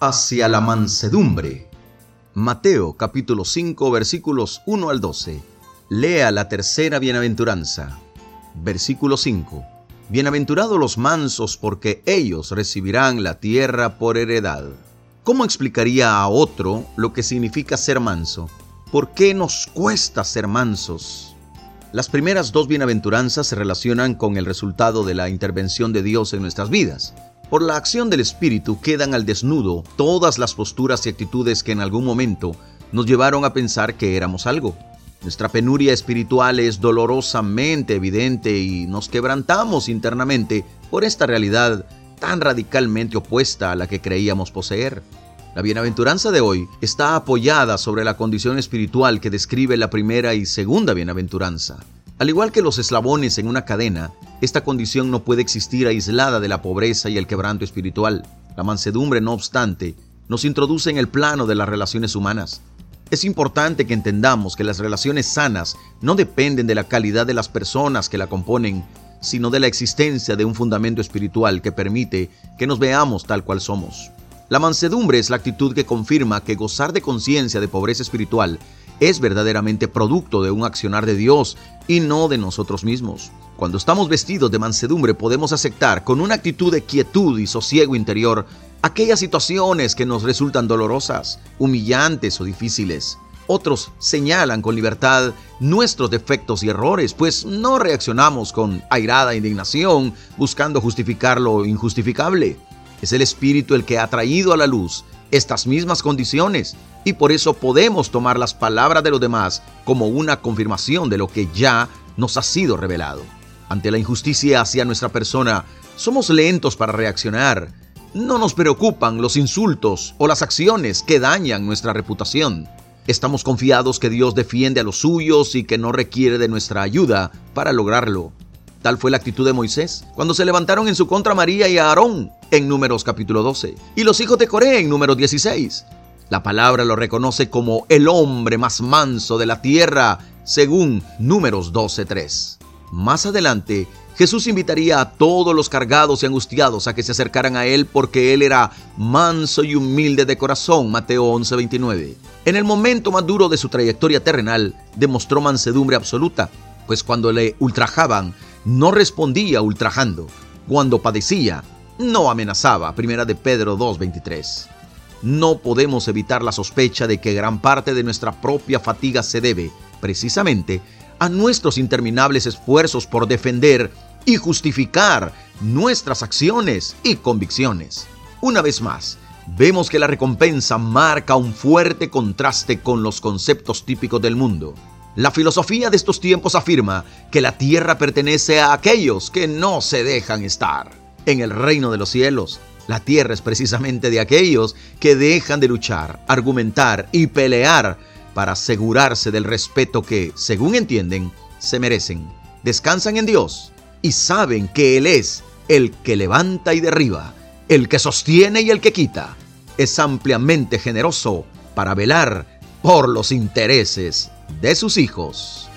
hacia la mansedumbre. Mateo capítulo 5 versículos 1 al 12. Lea la tercera bienaventuranza. Versículo 5. Bienaventurados los mansos porque ellos recibirán la tierra por heredad. ¿Cómo explicaría a otro lo que significa ser manso? ¿Por qué nos cuesta ser mansos? Las primeras dos bienaventuranzas se relacionan con el resultado de la intervención de Dios en nuestras vidas. Por la acción del Espíritu quedan al desnudo todas las posturas y actitudes que en algún momento nos llevaron a pensar que éramos algo. Nuestra penuria espiritual es dolorosamente evidente y nos quebrantamos internamente por esta realidad tan radicalmente opuesta a la que creíamos poseer. La bienaventuranza de hoy está apoyada sobre la condición espiritual que describe la primera y segunda bienaventuranza. Al igual que los eslabones en una cadena, esta condición no puede existir aislada de la pobreza y el quebranto espiritual. La mansedumbre, no obstante, nos introduce en el plano de las relaciones humanas. Es importante que entendamos que las relaciones sanas no dependen de la calidad de las personas que la componen, sino de la existencia de un fundamento espiritual que permite que nos veamos tal cual somos. La mansedumbre es la actitud que confirma que gozar de conciencia de pobreza espiritual es verdaderamente producto de un accionar de Dios y no de nosotros mismos. Cuando estamos vestidos de mansedumbre podemos aceptar con una actitud de quietud y sosiego interior aquellas situaciones que nos resultan dolorosas, humillantes o difíciles. Otros señalan con libertad nuestros defectos y errores, pues no reaccionamos con airada indignación buscando justificar lo injustificable. Es el Espíritu el que ha traído a la luz estas mismas condiciones y por eso podemos tomar las palabras de los demás como una confirmación de lo que ya nos ha sido revelado. Ante la injusticia hacia nuestra persona, somos lentos para reaccionar. No nos preocupan los insultos o las acciones que dañan nuestra reputación. Estamos confiados que Dios defiende a los suyos y que no requiere de nuestra ayuda para lograrlo. Tal fue la actitud de Moisés cuando se levantaron en su contra María y Aarón en Números capítulo 12 y los hijos de Coré en Números 16. La palabra lo reconoce como el hombre más manso de la tierra según Números 12.3. Más adelante, Jesús invitaría a todos los cargados y angustiados a que se acercaran a Él porque Él era manso y humilde de corazón, Mateo 11:29. En el momento más duro de su trayectoria terrenal, demostró mansedumbre absoluta, pues cuando le ultrajaban, no respondía ultrajando. Cuando padecía, no amenazaba. Primera de Pedro 2.23. No podemos evitar la sospecha de que gran parte de nuestra propia fatiga se debe, precisamente, a nuestros interminables esfuerzos por defender y justificar nuestras acciones y convicciones. Una vez más, vemos que la recompensa marca un fuerte contraste con los conceptos típicos del mundo. La filosofía de estos tiempos afirma que la tierra pertenece a aquellos que no se dejan estar en el reino de los cielos. La tierra es precisamente de aquellos que dejan de luchar, argumentar y pelear para asegurarse del respeto que, según entienden, se merecen. Descansan en Dios y saben que Él es el que levanta y derriba, el que sostiene y el que quita. Es ampliamente generoso para velar por los intereses de sus hijos.